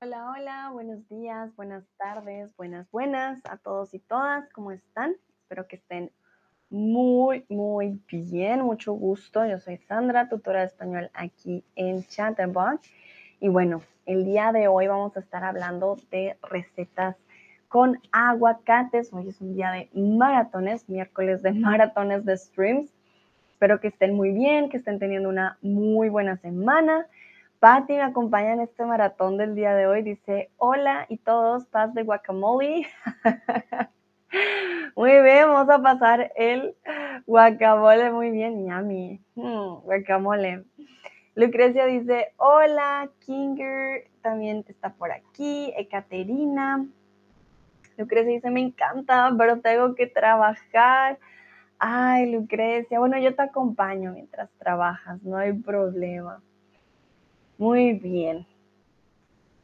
Hola, hola, buenos días, buenas tardes, buenas, buenas a todos y todas. ¿Cómo están? Espero que estén muy, muy bien. Mucho gusto. Yo soy Sandra, tutora de español aquí en Chatterbox. Y bueno, el día de hoy vamos a estar hablando de recetas con aguacates. Hoy es un día de maratones, miércoles de maratones de streams. Espero que estén muy bien, que estén teniendo una muy buena semana. Patti me acompaña en este maratón del día de hoy. Dice, hola y todos, paz de guacamole. muy bien, vamos a pasar el guacamole. Muy bien, yummy. Hmm, guacamole. Lucrecia dice, hola, Kinger también está por aquí. Ekaterina. Lucrecia dice, me encanta, pero tengo que trabajar. Ay, Lucrecia, bueno, yo te acompaño mientras trabajas, no hay problema. Muy bien.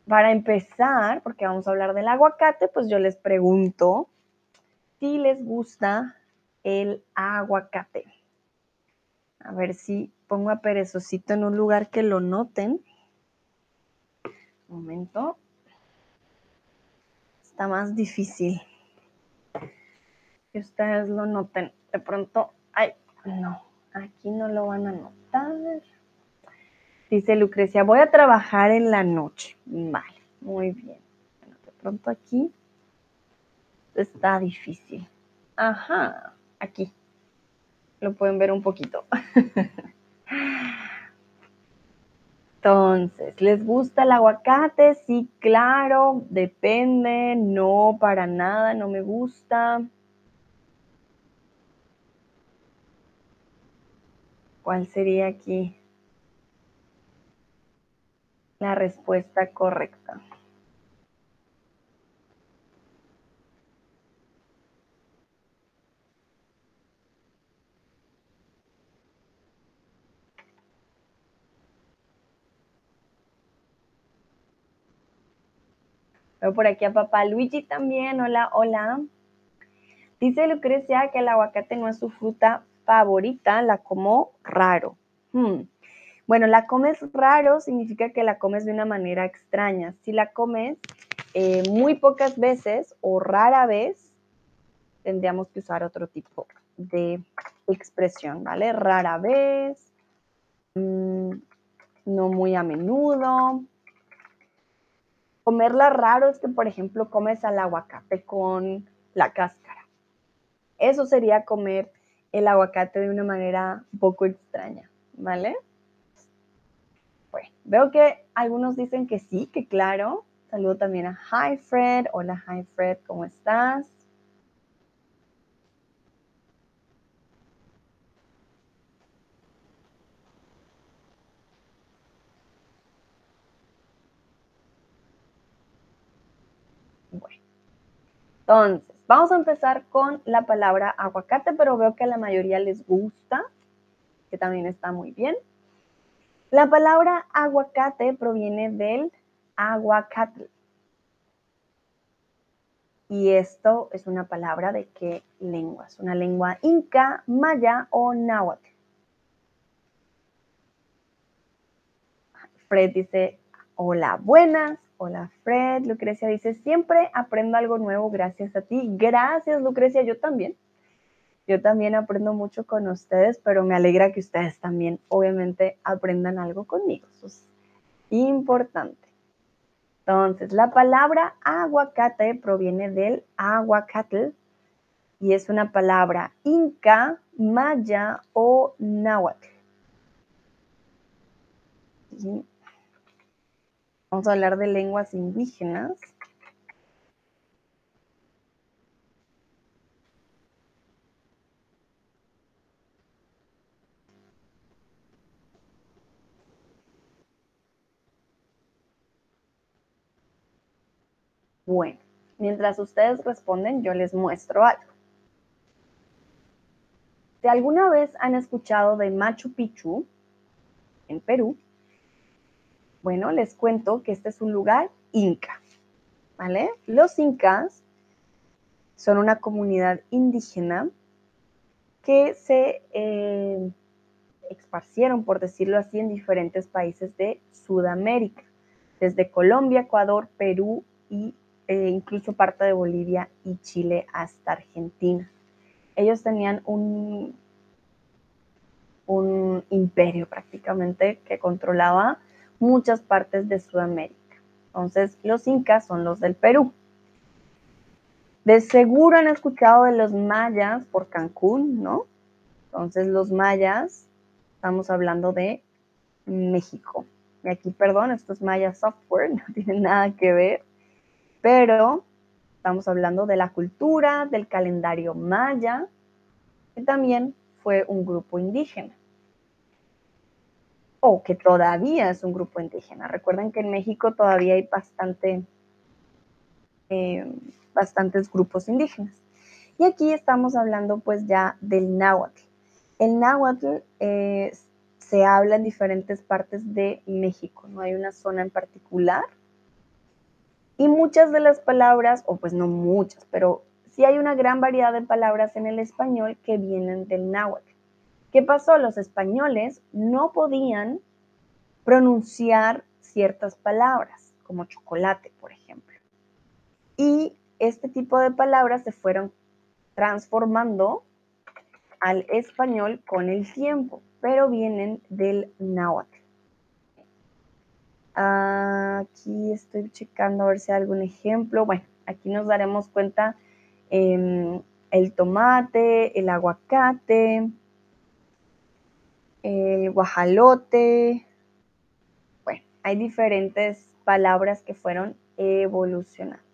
Para empezar, porque vamos a hablar del aguacate, pues yo les pregunto si les gusta el aguacate. A ver si pongo a Perezocito en un lugar que lo noten. Un momento. Está más difícil que ustedes lo noten. De pronto, ay, no, aquí no lo van a notar. Dice Lucrecia, voy a trabajar en la noche. Vale, muy bien. Bueno, de pronto aquí está difícil. Ajá, aquí. Lo pueden ver un poquito. Entonces, ¿les gusta el aguacate? Sí, claro, depende, no, para nada, no me gusta. ¿Cuál sería aquí? La respuesta correcta. Veo por aquí a papá Luigi también. Hola, hola. Dice Lucrecia que el aguacate no es su fruta favorita, la como raro. Hmm. Bueno, la comes raro significa que la comes de una manera extraña. Si la comes eh, muy pocas veces o rara vez, tendríamos que usar otro tipo de expresión, ¿vale? Rara vez, mm, no muy a menudo. Comerla raro es que, por ejemplo, comes al aguacate con la cáscara. Eso sería comer el aguacate de una manera poco extraña, ¿vale? Veo que algunos dicen que sí, que claro. Saludo también a Hi Fred. Hola Hi Fred, ¿cómo estás? Bueno, entonces, vamos a empezar con la palabra aguacate, pero veo que a la mayoría les gusta, que también está muy bien. La palabra aguacate proviene del aguacatl. Y esto es una palabra de qué lengua? Es una lengua inca, maya o náhuatl. Fred dice, hola, buenas. Hola, Fred. Lucrecia dice, siempre aprendo algo nuevo gracias a ti. Gracias, Lucrecia, yo también. Yo también aprendo mucho con ustedes, pero me alegra que ustedes también obviamente aprendan algo conmigo. Eso es importante. Entonces, la palabra aguacate proviene del aguacatl y es una palabra inca, maya o náhuatl. Vamos a hablar de lenguas indígenas. Bueno, mientras ustedes responden, yo les muestro algo. Si alguna vez han escuchado de Machu Picchu, en Perú, bueno, les cuento que este es un lugar inca, ¿vale? Los incas son una comunidad indígena que se eh, esparcieron, por decirlo así, en diferentes países de Sudamérica. desde Colombia, Ecuador, Perú e incluso parte de Bolivia y Chile hasta Argentina. Ellos tenían un, un imperio prácticamente que controlaba muchas partes de Sudamérica. Entonces, los incas son los del Perú. De seguro han escuchado de los mayas por Cancún, ¿no? Entonces, los mayas, estamos hablando de México. Y aquí, perdón, esto es Maya Software, no tiene nada que ver, pero estamos hablando de la cultura, del calendario maya, que también fue un grupo indígena. O que todavía es un grupo indígena. Recuerden que en México todavía hay bastante, eh, bastantes grupos indígenas. Y aquí estamos hablando pues ya del náhuatl. El náhuatl es se habla en diferentes partes de México, no hay una zona en particular. Y muchas de las palabras, o pues no muchas, pero sí hay una gran variedad de palabras en el español que vienen del náhuatl. ¿Qué pasó? Los españoles no podían pronunciar ciertas palabras, como chocolate, por ejemplo. Y este tipo de palabras se fueron transformando al español con el tiempo pero vienen del náhuatl. Aquí estoy checando a ver si hay algún ejemplo. Bueno, aquí nos daremos cuenta em, el tomate, el aguacate, el guajalote. Bueno, hay diferentes palabras que fueron evolucionando.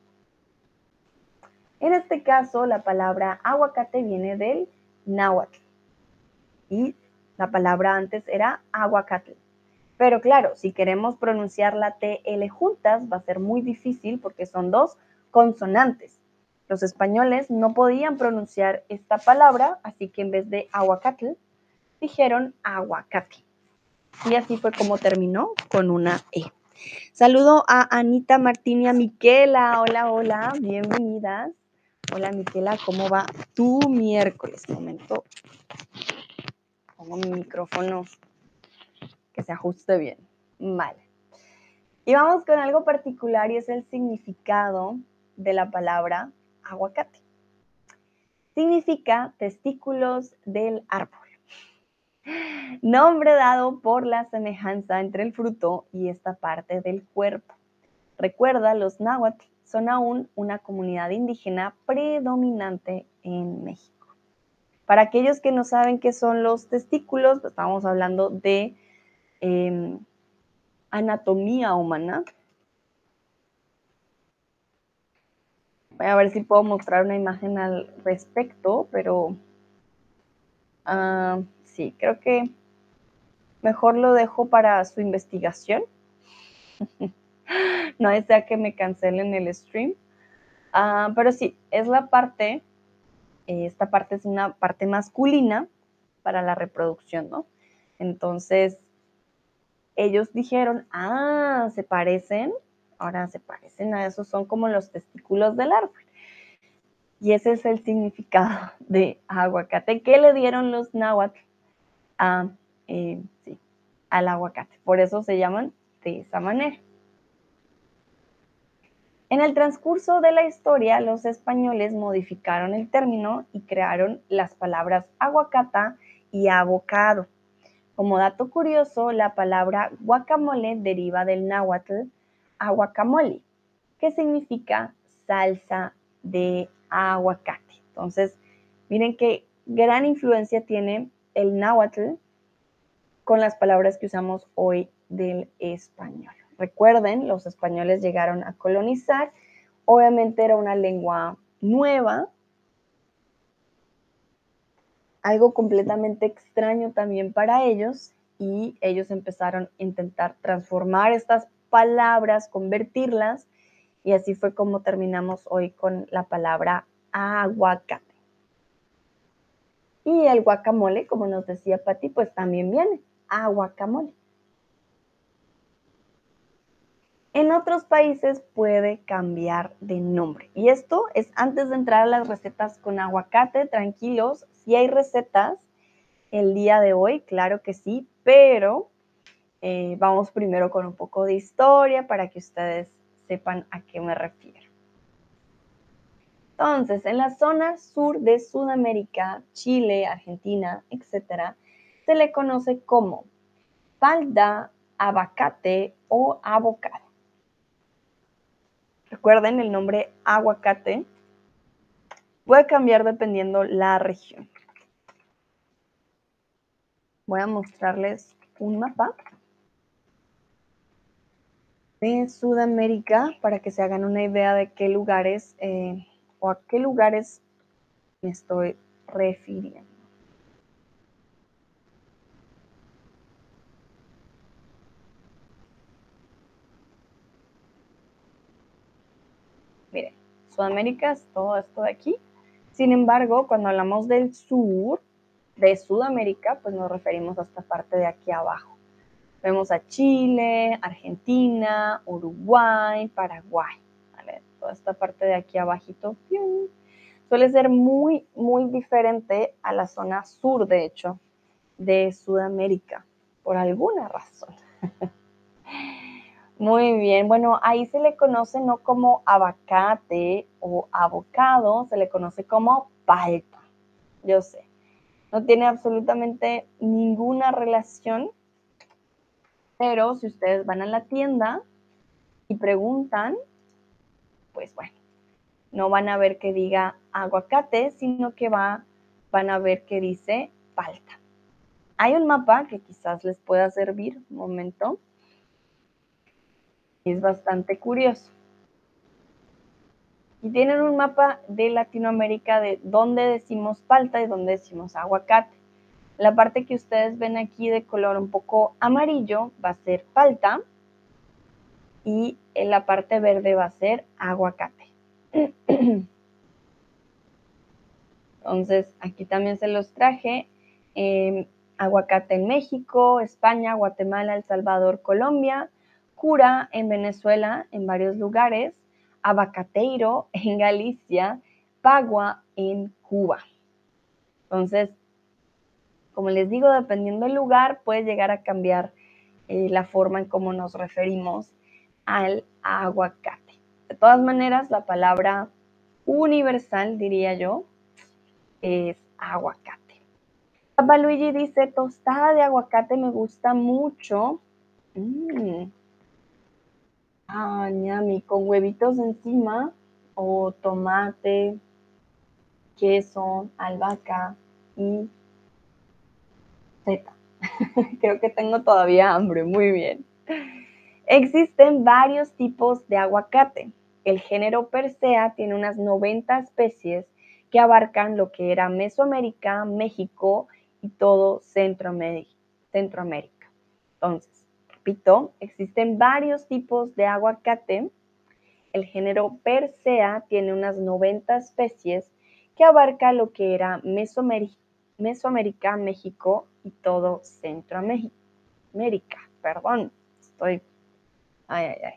En este caso, la palabra aguacate viene del náhuatl y la palabra antes era aguacate. Pero claro, si queremos pronunciar la TL juntas va a ser muy difícil porque son dos consonantes. Los españoles no podían pronunciar esta palabra, así que en vez de aguacate, dijeron aguacate. Y así fue como terminó con una E. Saludo a Anita Martín a Miquela. Hola, hola, bienvenidas. Hola, Miquela, ¿cómo va tu miércoles? Momento pongo mi micrófono se ajuste bien. Vale. Y vamos con algo particular y es el significado de la palabra aguacate. Significa testículos del árbol. Nombre dado por la semejanza entre el fruto y esta parte del cuerpo. Recuerda, los náhuatl son aún una comunidad indígena predominante en México. Para aquellos que no saben qué son los testículos, pues, estamos hablando de em, anatomía humana. Voy a ver si puedo mostrar una imagen al respecto, pero ah, sí, creo que mejor lo dejo para su investigación. no desea que me cancelen el stream. Ah, pero sí, es la parte esta parte es una parte masculina para la reproducción, ¿no? Entonces, ellos dijeron, ah, se parecen, ahora se parecen a esos, son como los testículos del árbol. Y ese es el significado de aguacate que le dieron los náhuatl eh, al aguacate. Por eso se llaman de esa manera. En el transcurso de la historia, los españoles modificaron el término y crearon las palabras aguacata y abocado. Como dato curioso, la palabra guacamole deriva del náhuatl aguacamole, que significa salsa de aguacate. Entonces, miren qué gran influencia tiene el náhuatl con las palabras que usamos hoy del español. Recuerden, los españoles llegaron a colonizar, obviamente era una lengua nueva, algo completamente extraño también para ellos y ellos empezaron a intentar transformar estas palabras, convertirlas y así fue como terminamos hoy con la palabra aguacate. Y el guacamole, como nos decía Patti, pues también viene, aguacamole. En otros países puede cambiar de nombre. Y esto es antes de entrar a las recetas con aguacate, tranquilos, si hay recetas el día de hoy, claro que sí, pero Eh, vamos primero con un poco de historia para que ustedes sepan a qué me refiero. Entonces, en la zona sur de Sudamérica, Chile, Argentina, etc., se le conoce como falda, abacate o abocado. Recuerden el nombre aguacate puede cambiar dependiendo la región. Voy a mostrarles un mapa de Sudamérica para que se hagan una idea de qué lugares eh, o a qué lugares me estoy refiriendo. Miren, Sudamérica es todo esto de aquí. Sin embargo, cuando hablamos del sur de Sudamérica, pues nos referimos a esta parte de aquí abajo. Vemos a Chile, Argentina, Uruguay, Paraguay. Toda esta parte de aquí abajito suele ser muy, muy diferente a la zona sur, de hecho, de Sudamérica, por alguna razón. Muy bien, bueno, ahí se le conoce no como abacate o abocado, se le conoce como palta. Yo sé, no tiene absolutamente ninguna relación, pero si ustedes van a la tienda y preguntan, pues bueno, no van a ver que diga aguacate, sino que va, van a ver que dice palta. Hay un mapa que quizás les pueda servir, un momento es bastante curioso. Y tienen un mapa de Latinoamérica de dónde decimos palta y dónde decimos aguacate. La parte que ustedes ven aquí de color un poco amarillo va a ser palta y en la parte verde va a ser aguacate. Entonces, aquí también se los traje. Em, aguacate en México, España, Guatemala, El Salvador, Colombia, cura en Venezuela, en varios lugares, abacateiro en Galicia, pagua en Cuba. Entonces, como les digo, dependiendo del lugar, puede llegar a cambiar eh, la forma en cómo nos referimos al aguacate. De todas maneras, la palabra universal, diría yo, es aguacate. Papá Luigi dice, tostada de aguacate me gusta mucho. Mm. Ah, ñami, con huevitos encima o tomate, queso, albahaca y feta. Creo que tengo todavía hambre, muy bien. Existen varios tipos de aguacate. El género Persea tiene unas 90 especies que abarcan lo que era Mesoamérica, México y todo. Centroamérica. Entonces, repito, existen varios tipos de aguacate. El género Persea tiene unas 90 especies que abarca lo que era Mesoamérica, México y todo Centroamérica. Perdón, estoy... Ay, ay, ay.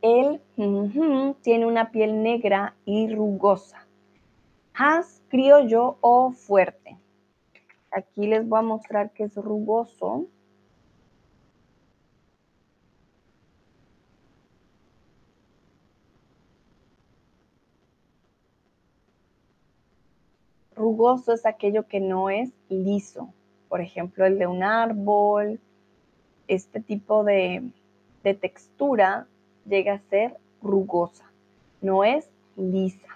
Él tiene una piel negra y rugosa. Has, criollo o fuerte. Aquí les voy a mostrar que es rugoso. Rugoso es aquello que no es liso. Por ejemplo, el de un árbol. Este tipo de, textura llega a ser rugosa. No es lisa.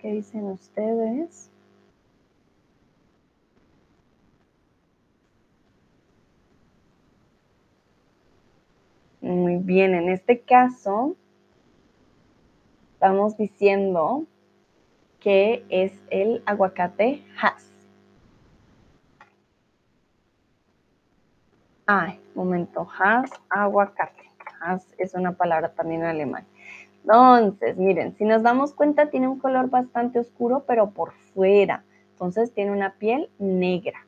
¿Qué dicen ustedes? Muy bien, en este caso estamos diciendo que es el aguacate Hass. Ay, momento, Hass, aguacate. Hass es una palabra también en alemán. Entonces, miren, si nos damos cuenta, tiene un color bastante oscuro, pero por fuera. Entonces, tiene una piel negra.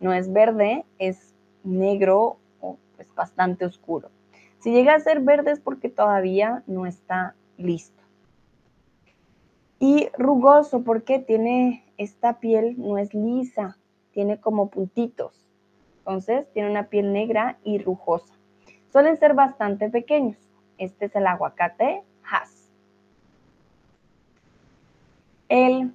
No es verde, es negro o pues bastante oscuro. Si llega a ser verde es porque todavía no está listo. Y rugoso porque tiene esta piel, no es lisa, tiene como puntitos. Entonces, tiene una piel negra y rugosa. Suelen ser bastante pequeños. Este es el aguacate Hass. El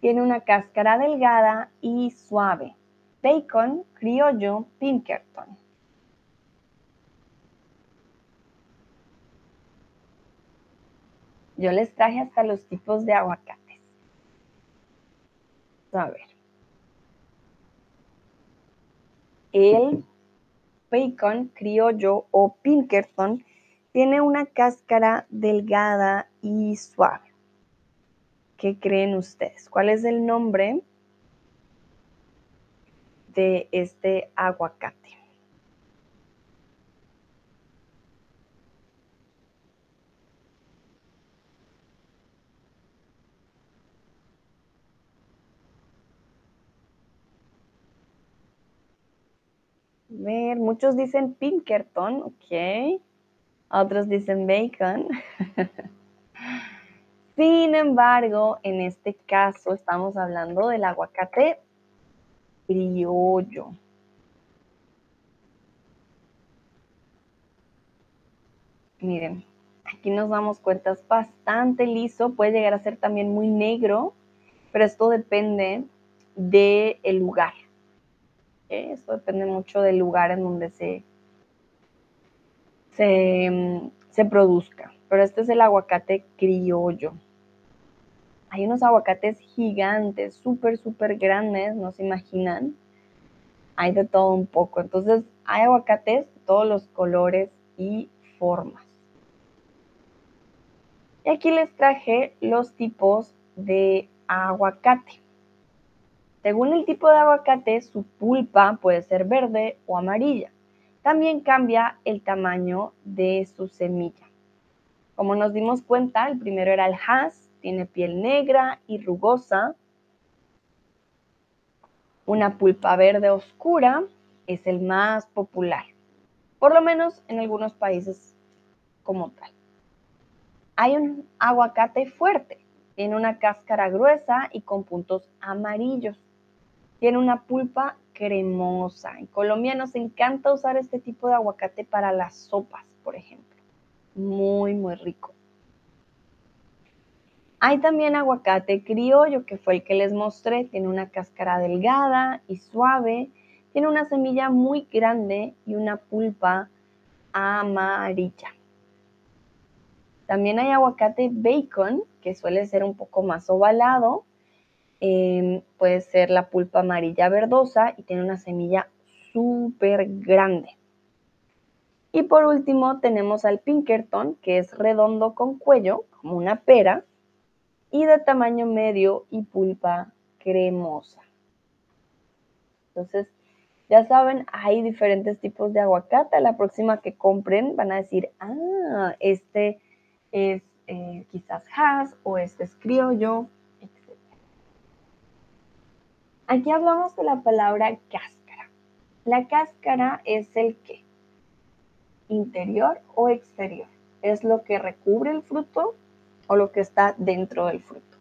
tiene una cáscara delgada y suave. Bacon criollo Pinkerton. Yo les traje hasta los tipos de aguacates. A ver. El bacon criollo o Pinkerton tiene una cáscara delgada y suave. ¿Qué creen ustedes? ¿Cuál es el nombre de este aguacate? Ver, muchos dicen Pinkerton, ok. Otros dicen bacon. Sin embargo, en este caso estamos hablando del aguacate criollo. Miren, aquí nos damos cuenta, es bastante liso, puede llegar a ser también muy negro, pero esto depende del lugar. Esto depende mucho del lugar en donde se, se, produzca. Pero este es el aguacate criollo. Hay unos aguacates gigantes, súper, súper grandes, no se imaginan. Hay de todo un poco. Entonces, hay aguacates de todos los colores y formas. Y aquí les traje los tipos de aguacate. Según el tipo de aguacate, su pulpa puede ser verde o amarilla. También cambia el tamaño de su semilla. Como nos dimos cuenta, el primero era el Hass, tiene piel negra y rugosa. Una pulpa verde oscura es el más popular, por lo menos en algunos países como tal. Hay un aguacate fuerte, tiene una cáscara gruesa y con puntos amarillos. Tiene una pulpa cremosa. En Colombia nos encanta usar este tipo de aguacate para las sopas, por ejemplo. Muy, muy rico. Hay también aguacate criollo, que fue el que les mostré. Tiene una cáscara delgada y suave. Tiene una semilla muy grande y una pulpa amarilla. También hay aguacate bacon, que suele ser un poco más ovalado Em, puede ser la pulpa amarilla verdosa y tiene una semilla súper grande. Y por último tenemos al Pinkerton, que es redondo con cuello, como una pera, y de tamaño medio y pulpa cremosa. Entonces, ya saben, hay diferentes tipos de aguacate. La próxima que compren van a decir, ah, este es eh, quizás Hass o este es criollo Aquí hablamos de la palabra cáscara. La cáscara es el qué? Interior o exterior. Es lo que recubre el fruto o lo que está dentro del fruto.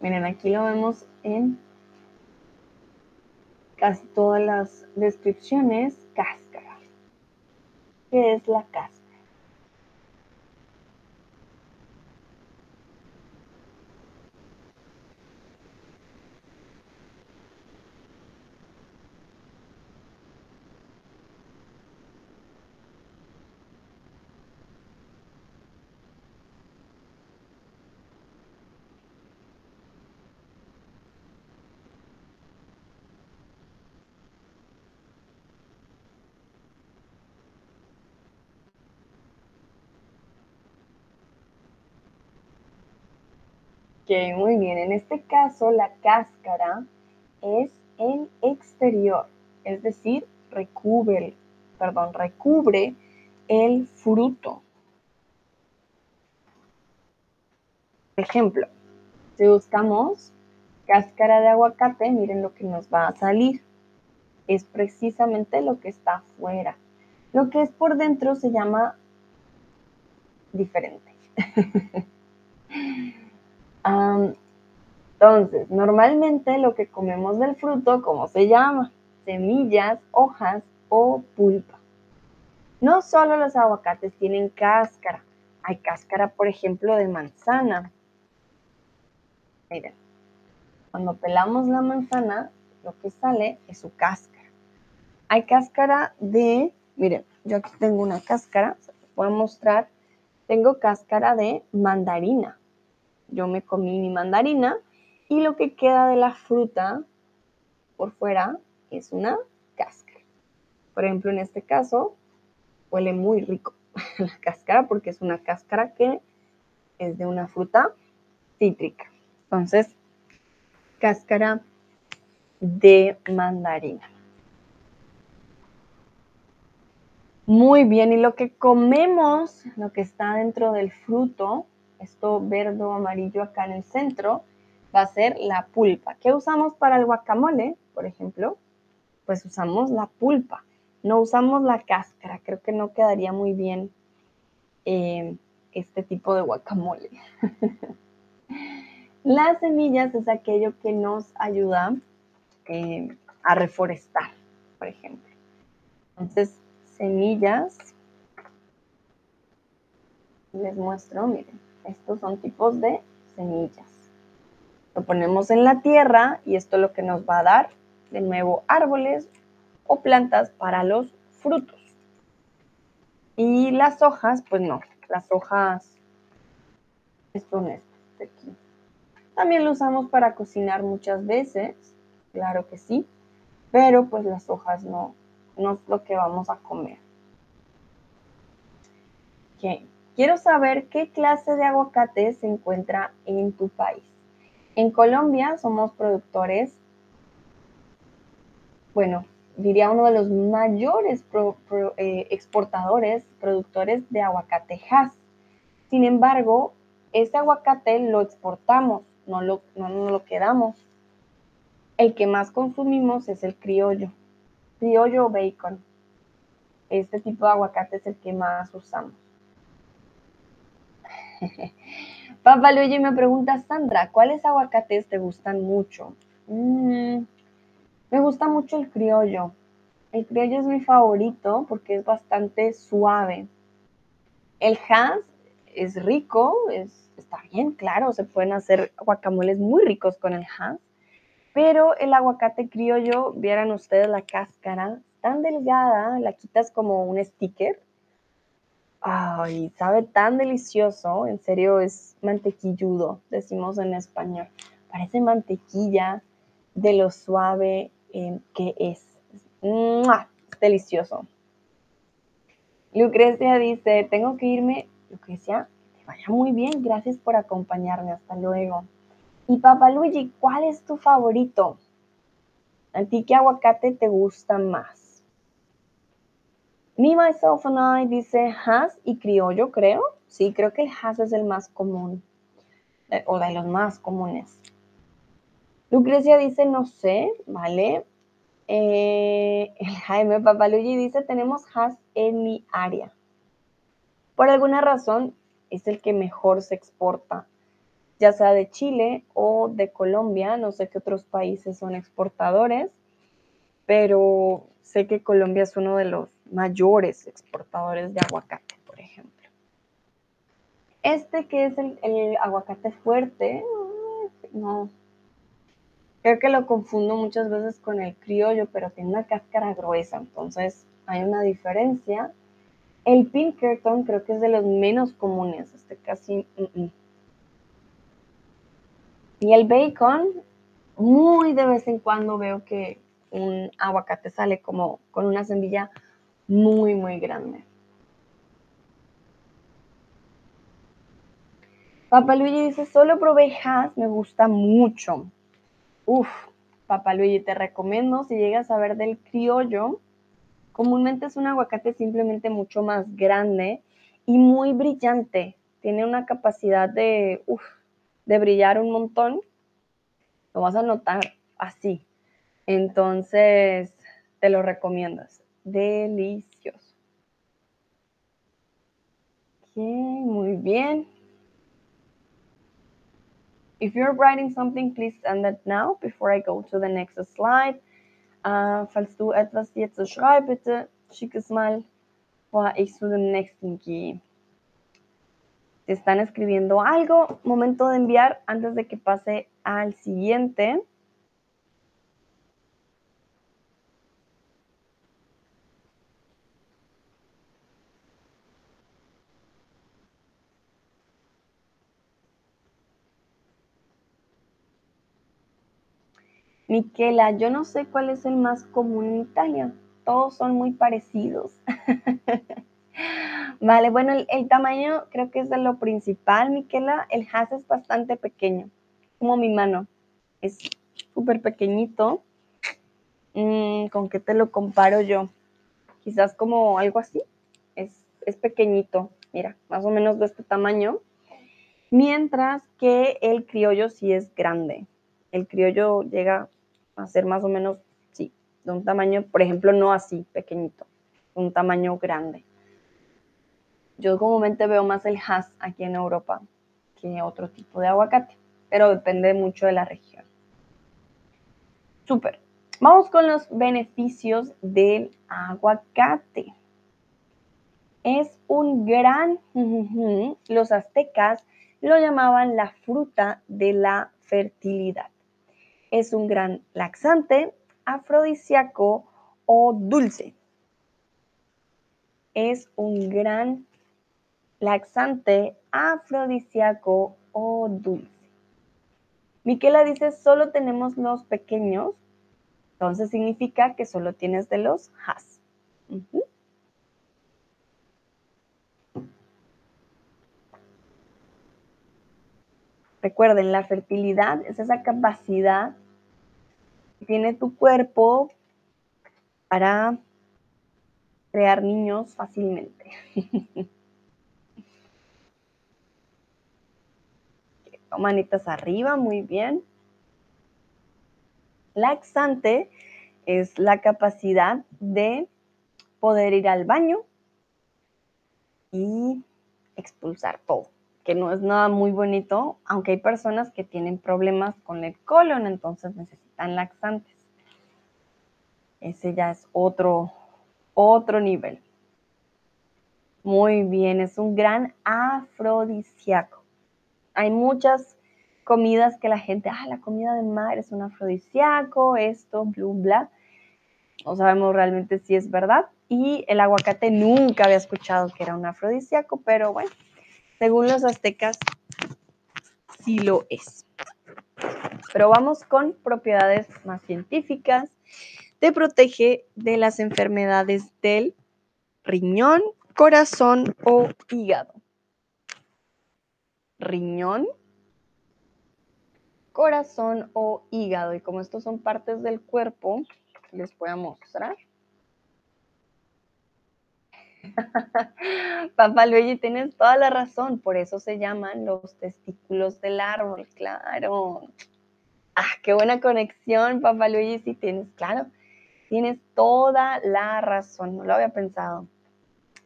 Miren, aquí lo vemos en casi todas las descripciones, cáscara. ¿Qué es la cáscara? Muy bien. En este caso, la cáscara es el exterior, es decir, recubre, perdón, recubre el fruto. Por ejemplo, si buscamos cáscara de aguacate, miren lo que nos va a salir. Es precisamente lo que está afuera. Lo que es por dentro se llama diferente. entonces, normalmente lo que comemos del fruto, ¿cómo se llama? Semillas, hojas o pulpa. No solo los aguacates tienen cáscara, hay cáscara, por ejemplo, de manzana. Miren, cuando pelamos la manzana, lo que sale es su cáscara. Hay cáscara de, miren, yo aquí tengo una cáscara, se voy a mostrar. Tengo cáscara de mandarina. Yo me comí mi mandarina y lo que queda de la fruta por fuera es una cáscara. Por ejemplo, en este caso, huele muy rico la cáscara porque es una cáscara que es de una fruta cítrica. Entonces, cáscara de mandarina. Muy bien, y lo que comemos, lo que está dentro del fruto, esto verde o amarillo acá en el centro, va a ser la pulpa. ¿Qué usamos para el guacamole, por ejemplo? Pues usamos la pulpa, no usamos la cáscara. Creo que no quedaría muy bien eh, este tipo de guacamole. Las semillas es aquello que nos ayuda eh, a reforestar, por ejemplo. Entonces, semillas, les muestro, miren, estos son tipos de semillas. Lo ponemos en la tierra y esto es lo que nos va a dar de nuevo árboles o plantas para los frutos. Y las hojas, pues no, las hojas son estas de aquí. También lo usamos para cocinar muchas veces, claro que sí, pero pues las hojas no, no es lo que vamos a comer. Quiero saber qué clase de aguacate se encuentra en tu país. En Colombia somos productores, bueno, diría uno de los mayores eh, exportadores, productores de aguacate Sin embargo, este aguacate lo exportamos, no lo, no lo quedamos. El que más consumimos es el criollo, criollo bacon. Este tipo de aguacate es el que más usamos. Papá Luigi me pregunta, Sandra, ¿cuáles aguacates te gustan mucho? Mm, me gusta mucho el criollo. El criollo es mi favorito porque es bastante suave. El Hass es rico, es, está bien, claro, se pueden hacer guacamoles muy ricos con el Hass. Pero el aguacate criollo, vieran ustedes la cáscara, tan delgada, la quitas como un sticker Ay, sabe tan delicioso, en serio es mantequilludo, decimos en español. Parece mantequilla de lo suave eh, que es. Delicioso. Lucrecia dice, tengo que irme. Lucrecia, te vaya muy bien, gracias por acompañarme, hasta luego. Y Papá Luigi, ¿cuál es tu favorito? ¿A ti qué aguacate te gusta más? Me, Myself and I dice Has y criollo, creo. Sí, creo que el Has es el más común, o de los más comunes. Lucrecia dice, no sé, ¿vale? Eh, el Jaime Papaluigi dice, tenemos Has en mi área. Por alguna razón, es el que mejor se exporta, ya sea de Chile o de Colombia, no sé qué otros países son exportadores, pero sé que Colombia es uno de los mayores exportadores de aguacate, por ejemplo. Este que es el, aguacate fuerte, no, creo que lo confundo muchas veces con el criollo, pero tiene una cáscara gruesa, entonces hay una diferencia. El Pinkerton creo que es de los menos comunes, este casi... Mm, mm. Y el bacon, muy de vez en cuando veo que un aguacate sale como con una semilla muy, muy grande. Papá Luigi dice, solo probé me gusta mucho. Uf, Papá Luigi, te recomiendo si llegas a ver del criollo, Comúnmente es un aguacate simplemente mucho más grande y muy brillante. Tiene una capacidad de, de brillar un montón. Lo vas a notar así. Entonces, te lo recomiendo. Delicioso. muy bien. If you're writing something, please send it now before I go to the next slide. Uh, falls du etwas jetzt zu schreiben, bitte schick es mal, bevor ich zu dem nächsten gehe. Si están escribiendo algo, momento de enviar antes de que pase al siguiente. Miquela, yo no sé cuál es el más común en Italia. Todos son muy parecidos. vale, bueno, el, tamaño creo que es de lo principal, Miquela. El has es bastante pequeño, como mi mano. Es súper pequeñito. Mm, ¿Con qué te lo comparo yo? Quizás como algo así. Es, es pequeñito, mira, más o menos de este tamaño. Mientras que el criollo sí es grande. El criollo llega a ser más o menos, sí, de un tamaño, por ejemplo, no así, pequeñito, un tamaño grande. Yo comúnmente veo más el has aquí en Europa que otro tipo de aguacate, pero depende mucho de la región. Súper. Vamos con los beneficios del aguacate. Es un gran, los aztecas lo llamaban la fruta de la fertilidad. Es un gran laxante, afrodisíaco o dulce. Es un gran laxante, afrodisíaco o dulce. Miquela dice, solo tenemos los pequeños, entonces significa que solo tienes de los has. Recuerden, la fertilidad es esa capacidad que tiene tu cuerpo para crear niños fácilmente. Manitas arriba, muy bien. Laxante es la capacidad de poder ir al baño y expulsar todo que no es nada muy bonito, aunque hay personas que tienen problemas con el colon, entonces necesitan laxantes. Ese ya es otro, otro nivel. Muy bien, es un gran afrodisíaco. Hay muchas comidas que la gente, ah, la comida de mar es un afrodisíaco, esto, bla, bla. No sabemos realmente si es verdad. Y el aguacate nunca había escuchado que era un afrodisíaco, pero bueno, según los aztecas, sí lo es. Pero vamos con propiedades más científicas. Te protege de las enfermedades del riñón, corazón o hígado. Riñón, corazón o hígado. Y como estos son partes del cuerpo, les voy a mostrar. Papá Luigi, tienes toda la razón, por eso se llaman los testículos del árbol, claro. Ah, qué buena conexión, papá Luigi, sí tienes, claro, tienes toda la razón, no lo había pensado.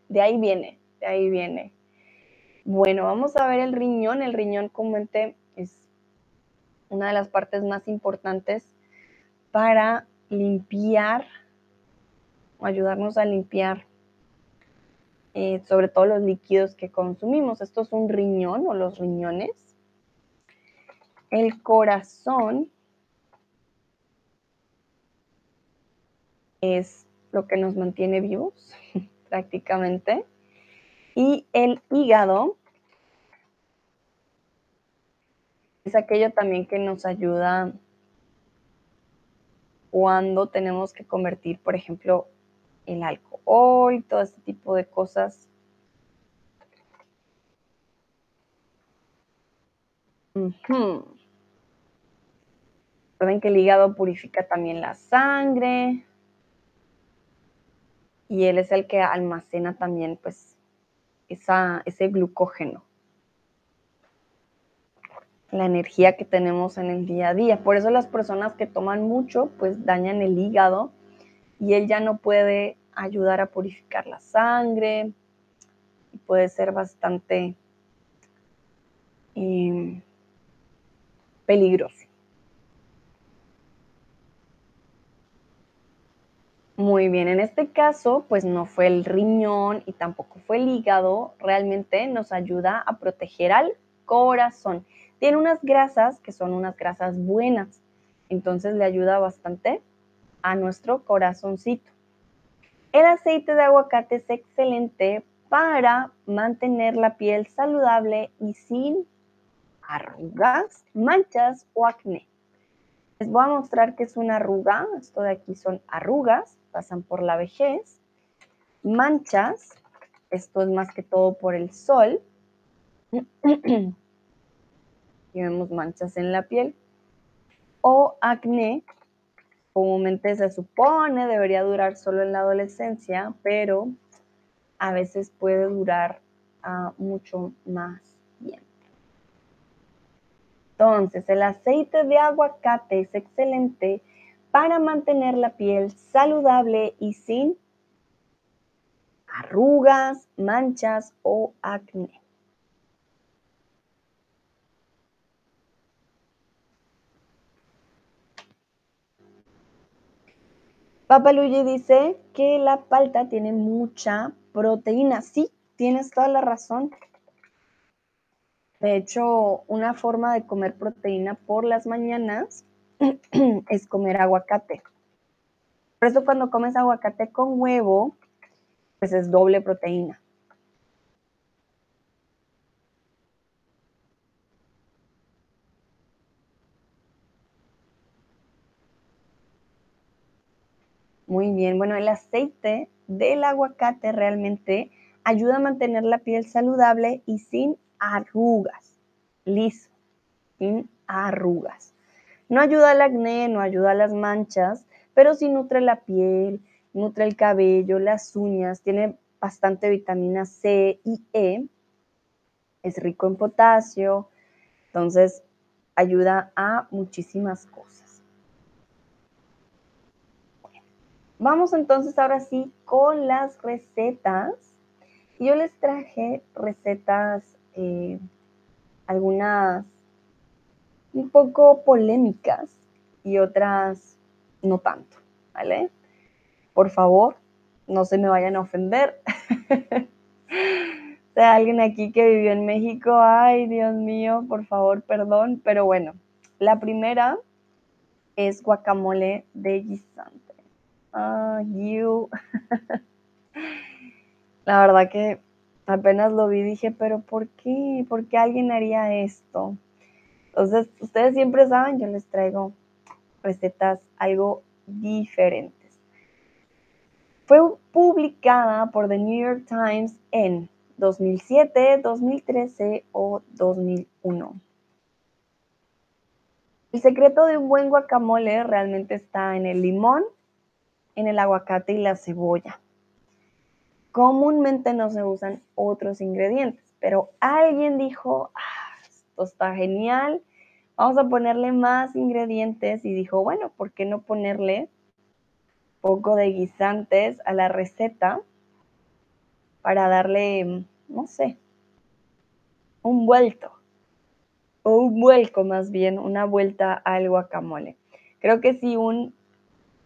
De ahí viene, de ahí viene. Bueno, vamos a ver el riñón. El riñón comúnmente es una de las partes más importantes para limpiar ayudarnos a limpiar eh, sobre todo los líquidos que consumimos. Esto es un riñón o los riñones. El corazón es lo que nos mantiene vivos prácticamente. Y el hígado es aquello también que nos ayuda cuando tenemos que convertir, por ejemplo, el alcohol, todo este tipo de cosas. Recuerden que el hígado purifica también la sangre. y él es el que almacena también pues esa, ese glucógeno la energía que tenemos en el día a día. Por eso las personas que toman mucho, pues dañan el hígado y él ya no puede ayudar a purificar la sangre y puede ser bastante em, peligroso. Muy bien, en este caso, pues no fue el riñón y tampoco fue el hígado, realmente nos ayuda a proteger al corazón. Tiene unas grasas que son unas grasas buenas, entonces le ayuda bastante a nuestro corazoncito. El aceite de aguacate es excelente para mantener la piel saludable y sin arrugas, manchas o acné. Les voy a mostrar que es una arruga. Esto de aquí son arrugas, pasan por la vejez. Manchas, esto es más que todo por el sol. y vemos manchas en la piel. O acné, comúnmente se supone debería durar solo en la adolescencia, pero a veces puede durar ah, mucho más tiempo. Entonces, el aceite de aguacate es excelente para mantener la piel saludable y sin arrugas, manchas o acné. Papaluyi dice que la palta tiene mucha proteína. Sí, tienes toda la razón. De hecho, una forma de comer proteína por las mañanas es comer aguacate. Por eso cuando comes aguacate con huevo, pues es doble proteína. Muy bien, bueno, el aceite del aguacate realmente ayuda a mantener la piel saludable y sin arrugas, liso, sin arrugas. No ayuda al acné, no ayuda a las manchas, pero sí nutre la piel, nutre el cabello, las uñas, tiene bastante vitamina C y E, es rico en potasio, entonces ayuda a muchísimas cosas. Vamos entonces ahora sí con las recetas. Yo les traje recetas, eh, algunas un poco polémicas y otras no tanto, ¿vale? Por favor, no se me vayan a ofender. sea alguien aquí que vivió en México, ay Dios mío, por favor, perdón, pero bueno, la primera es guacamole de guisante. Ah, you. La verdad que apenas lo vi dije, pero ¿por qué? ¿Por qué alguien haría esto? Entonces, ustedes siempre saben, yo les traigo recetas algo diferentes. Fue publicada por The New York Times en 2007, 2013 o 2001. El secreto de un buen guacamole realmente está en el limón, en el aguacate y la cebolla. Comúnmente no se usan otros ingredientes, pero alguien dijo, ah, esto está genial, vamos a ponerle más ingredientes y dijo, bueno, ¿por qué no ponerle poco de guisantes a la receta para darle, no sé, un vuelto o un vuelco más bien, una vuelta al guacamole. Creo que si un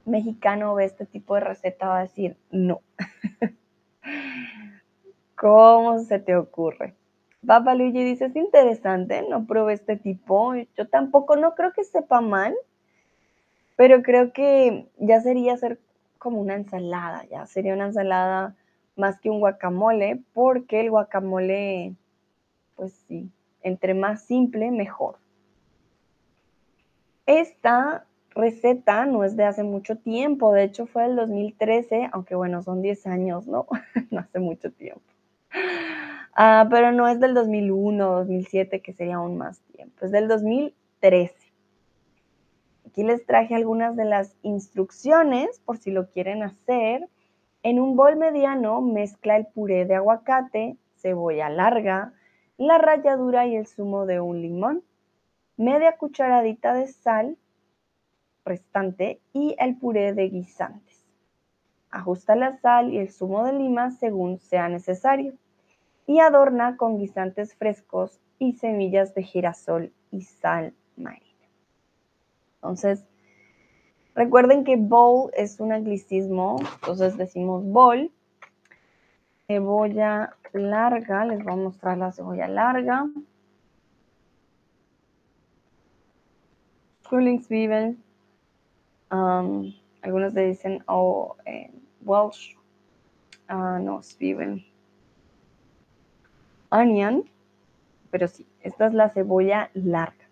mexicano ve este tipo de receta va a decir, no. ¿Cómo se te ocurre? Papa Luigi dice, es interesante, no probé este tipo. Yo tampoco, no creo que sepa mal, pero creo que ya sería hacer como una ensalada, ya sería una ensalada más que un guacamole, porque el guacamole, pues sí, entre más simple, mejor. Esta receta no es de hace mucho tiempo, de hecho fue del 2013, aunque bueno, son 10 años, ¿no? no hace mucho tiempo. Ah, pero no es del 2001, 2007, que sería aún más tiempo, es del 2013. Aquí les traje algunas de las instrucciones por si lo quieren hacer. En un bol mediano mezcla el puré de aguacate, cebolla larga, la ralladura y el zumo de un limón, media cucharadita de sal restante y el puré de guisantes. Ajusta la sal y el zumo de lima según sea necesario y adorna con guisantes frescos y semillas de girasol y sal marina. Entonces, recuerden que bowl es un anglicismo, entonces decimos bowl. Cebolla larga, les voy a mostrar la cebolla larga. Frühlingszwiebeln. Algunos le dicen oh, eh, Welsh. Uh, no, Zwiebeln. Onion. Pero sí, esta es la cebolla larga.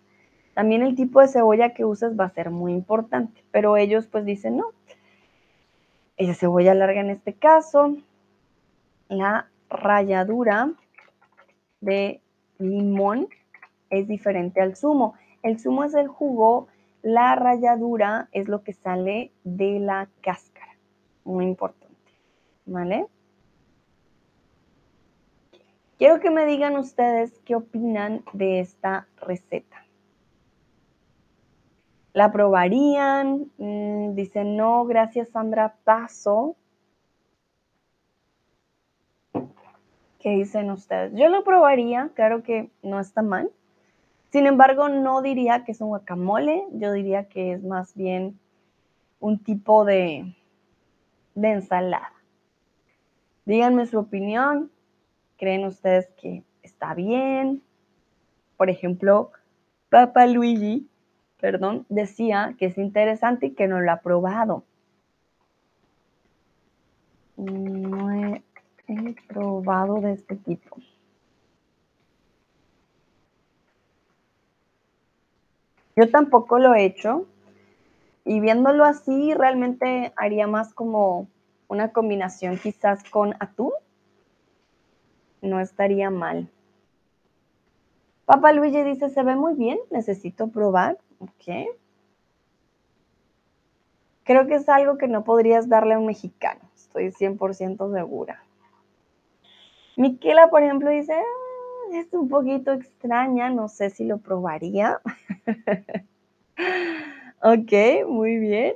También el tipo de cebolla que uses va a ser muy importante, pero ellos pues dicen no. Esa cebolla larga en este caso, la ralladura de limón es diferente al zumo. El zumo es el jugo, la ralladura es lo que sale de la cáscara. Muy importante. ¿Vale? Quiero que me digan ustedes qué opinan de esta receta. ¿La probarían? Mm, dicen, no, gracias Sandra, paso. ¿Qué dicen ustedes? Yo lo probaría, claro que no está mal. Sin embargo, no diría que es un guacamole, yo diría que es más bien un tipo de, ensalada. Díganme su opinión. ¿Creen ustedes que está bien? Por ejemplo, Papa Luigi, perdón, decía que es interesante y que no lo ha probado. No he he probado de este tipo. Yo tampoco lo he hecho y viéndolo así realmente haría más como una combinación quizás con atún. No estaría mal. Papá Luigi dice, se ve muy bien, necesito probar. Ok. Creo que es algo que no podrías darle a un mexicano, estoy 100% segura. Miquela, por ejemplo, dice, es un poquito extraña, no sé si lo probaría. ok, muy bien.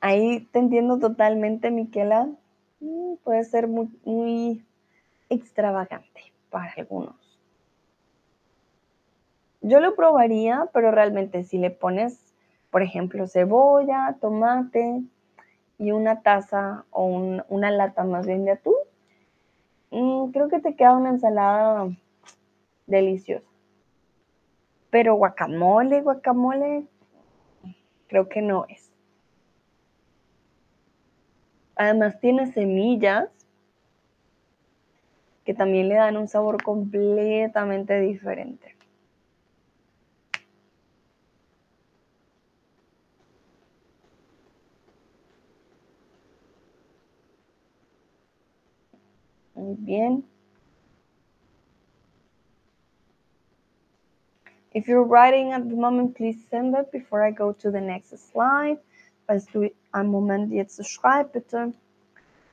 Ahí te entiendo totalmente, Miquela. Mm, puede ser muy, muy extravagante para algunos. Yo lo probaría, pero realmente si le pones, por ejemplo, cebolla, tomate, y una taza o una lata más bien de atún, mm, creo que te queda una ensalada deliciosa. Pero guacamole, guacamole, creo que no es. Además tiene semillas que también le dan un sabor completamente diferente. Muy bien. If you're writing at the moment, please send it before I go to the next slide. Falls du einen Moment jetzt schreib, bitte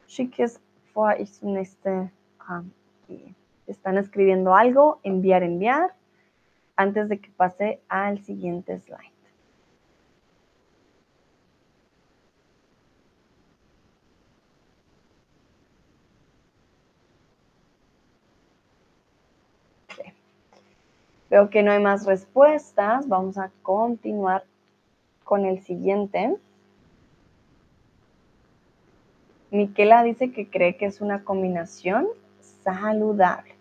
schick es, bevor ich zum nächsten um, Están escribiendo algo, enviar, enviar, antes de que pase al siguiente slide. Veo que no hay más respuestas. Vamos a continuar con el siguiente. Miquela dice que cree que es una combinación saludable.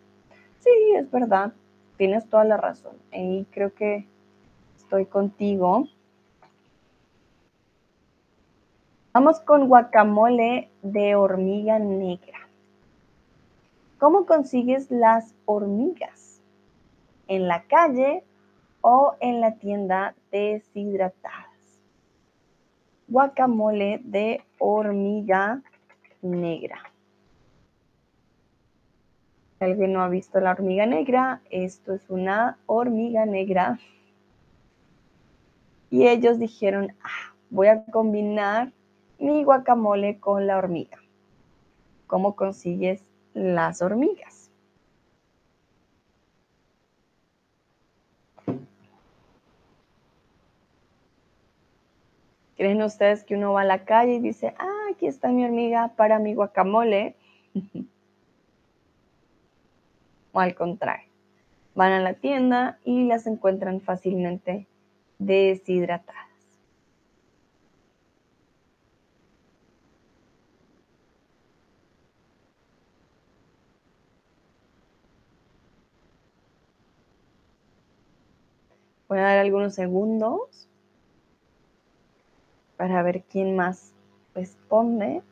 Sí, es verdad. Tienes toda la razón. Y creo que estoy contigo. Vamos con guacamole de hormiga negra. ¿Cómo consigues las hormigas? En la calle o en la tienda deshidratadas. Guacamole de hormiga negra. alguien no ha visto la hormiga negra, esto es una hormiga negra. Y ellos dijeron, ah, voy a combinar mi guacamole con la hormiga. ¿Cómo consigues las hormigas? ¿Creen ustedes que uno va a la calle y dice, ah, aquí está mi hormiga para mi guacamole? o al contrario, van a la tienda y las encuentran fácilmente deshidratadas. Voy a dar algunos segundos para ver quién más responde.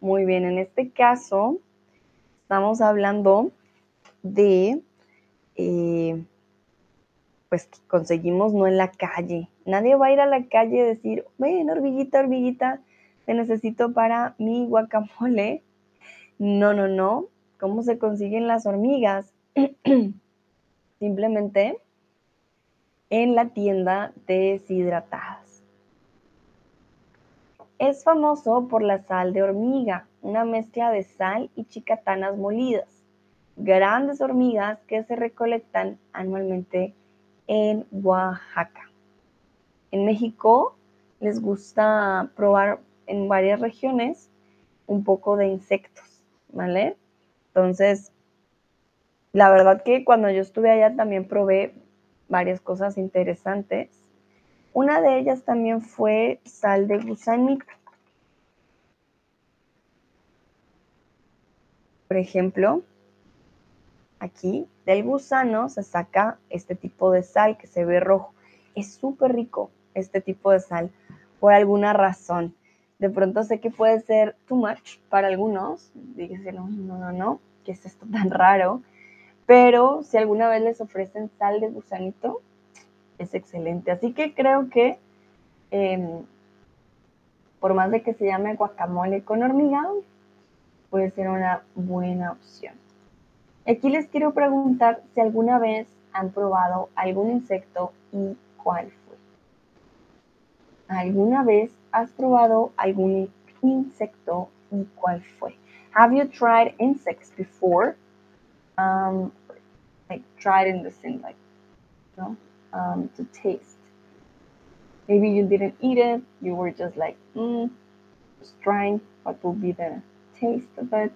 Muy bien, en este caso estamos hablando de, eh, pues que conseguimos no en la calle. Nadie va a ir a la calle y decir, ven, hormiguita, hormiguita, te necesito para mi guacamole. No, no, no. ¿Cómo se consiguen las hormigas? Simplemente en la tienda deshidratadas. Es famoso por la sal de hormiga, una mezcla de sal y chicatanas molidas, grandes hormigas que se recolectan anualmente en Oaxaca. En México les gusta probar en varias regiones un poco de insectos, ¿vale? Entonces, la verdad que cuando yo estuve allá también probé varias cosas interesantes una de ellas también fue sal de gusanito. Por ejemplo, aquí del gusano se saca este tipo de sal que se ve rojo. Es súper rico este tipo de sal por alguna razón. De pronto sé que puede ser too much para algunos. Dígase, no, no, no, ¿qué es esto tan raro? Pero si alguna vez les ofrecen sal de gusanito, es excelente. Así que creo que em, por más de que se llame guacamole con hormiga, puede ser una buena opción. Aquí les quiero preguntar si alguna vez han probado algún insecto y cuál. ¿Alguna vez has probado algún insecto y cuál fue? Have you tried insects before? Um, like tried in the sense like, no? um, to taste. Maybe you didn't eat it, you were just like, mm, just trying what will be the taste of it.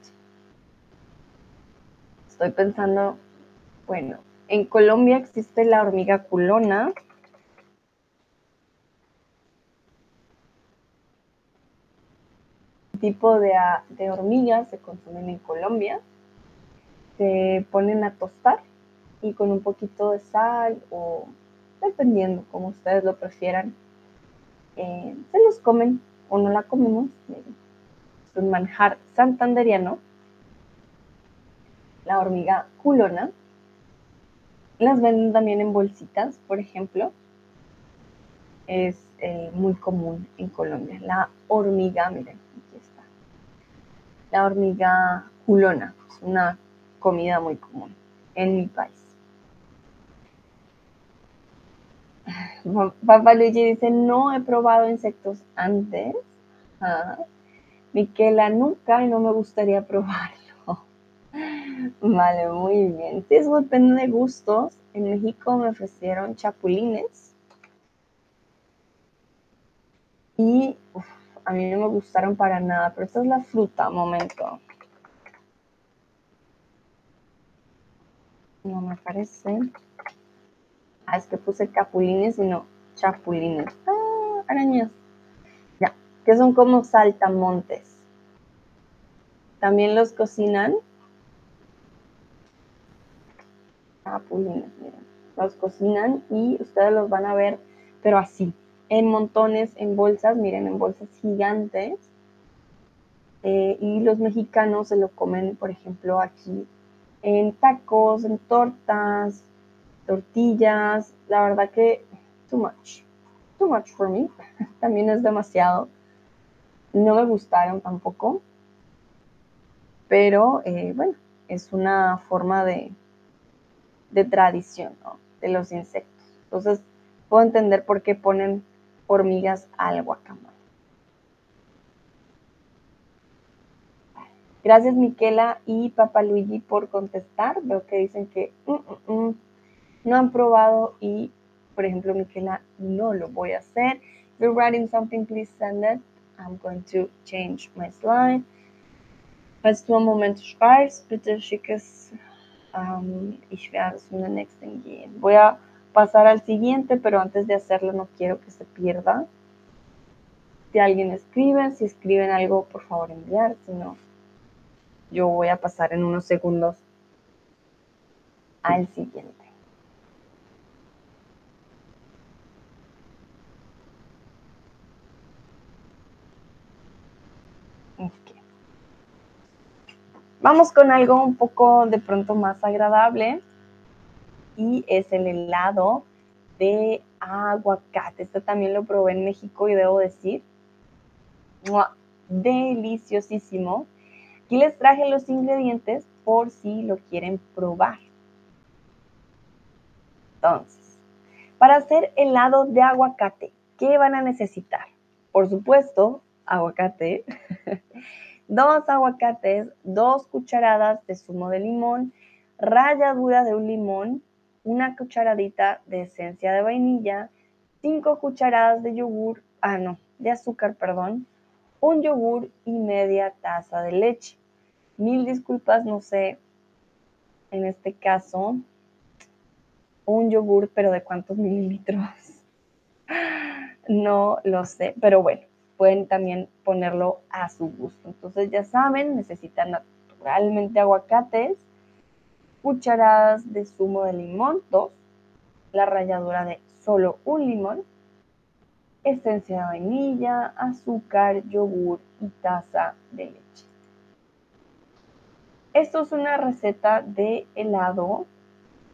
Estoy pensando, bueno, en Colombia existe la hormiga culona. Tipo de, de hormigas se consumen en Colombia. Se ponen a tostar y con un poquito de sal o dependiendo como ustedes lo prefieran. Eh, se los comen o no la comemos. Es un manjar santanderiano. La hormiga culona. Las venden también en bolsitas, por ejemplo. Es eh, muy común en Colombia. La hormiga, miren. La hormiga culona es una comida muy común en mi país. Papá Luigi dice, no he probado insectos antes. Ah, Miquela, nunca y no me gustaría probarlo. Vale, muy bien. Sí, eso depende de gustos. En México me ofrecieron chapulines. Y a mí no me gustaron para nada, pero esta es la fruta, momento. No me parece. Ah, es que puse capulines y no chapulines. Ah, arañas. Ya, que son como saltamontes. También los cocinan. Capulines, miren. Los cocinan y ustedes los van a ver, pero así, en montones, en bolsas, miren, en bolsas gigantes. Eh, y los mexicanos se lo comen, por ejemplo, aquí en tacos, en tortas, tortillas, la verdad que too much, too much for me, también es demasiado. No me gustaron tampoco, pero eh, bueno, es una forma de, de tradición de los insectos. Entonces, puedo entender por qué ponen hormigas al guacamole. Gracias Miquela y Papa Luigi por contestar. Veo que dicen que mm, mm, mm, no han probado y, por ejemplo, Miquela, no lo voy a hacer. If you're writing something, please send it. I'm going to change my slide. Falls du einen Moment schreibst, bitte schick es. Um, ich werde es in der nächsten gehen. Voy a pasar al siguiente, pero antes de hacerlo no quiero que se pierda. Si alguien escribe, si escriben algo, por favor enviar, si no, yo voy a pasar en unos segundos al siguiente. Vamos con algo un poco de pronto más agradable y es el helado de aguacate. Este también lo probé en México y debo decir, deliciosísimo. Aquí les traje los ingredientes por si lo quieren probar. Entonces, para hacer helado de aguacate, ¿qué van a necesitar? Por supuesto, aguacate, dos aguacates, dos cucharadas de zumo de limón, ralladura de un limón, una cucharadita de esencia de vainilla, cinco cucharadas de yogur, ah no, de azúcar, perdón, un yogur y media taza de leche. Mil disculpas, no sé, en este caso, un yogur, pero ¿de cuántos mililitros? No lo sé, pero bueno, pueden también ponerlo a su gusto. Entonces ya saben, necesitan naturalmente aguacates, cucharadas de zumo de limón, dos, la ralladura de solo un limón, esencia de vainilla, azúcar, yogur y taza de leche. Esto es una receta de helado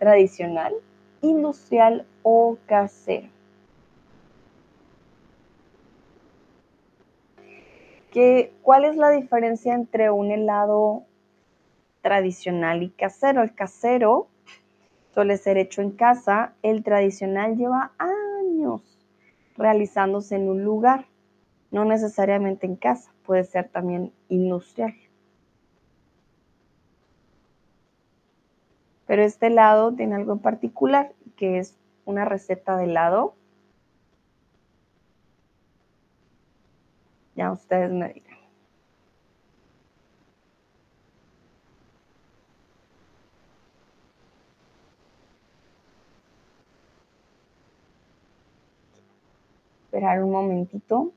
tradicional, industrial o casero. ¿Cuál es la diferencia entre un helado tradicional y casero? El casero suele ser hecho en casa, el tradicional lleva años realizándose en un lugar, no necesariamente en casa, puede ser también industrial. Pero este helado tiene algo en particular, que es una receta de helado. Ya ustedes me dirán. Esperar un momentito.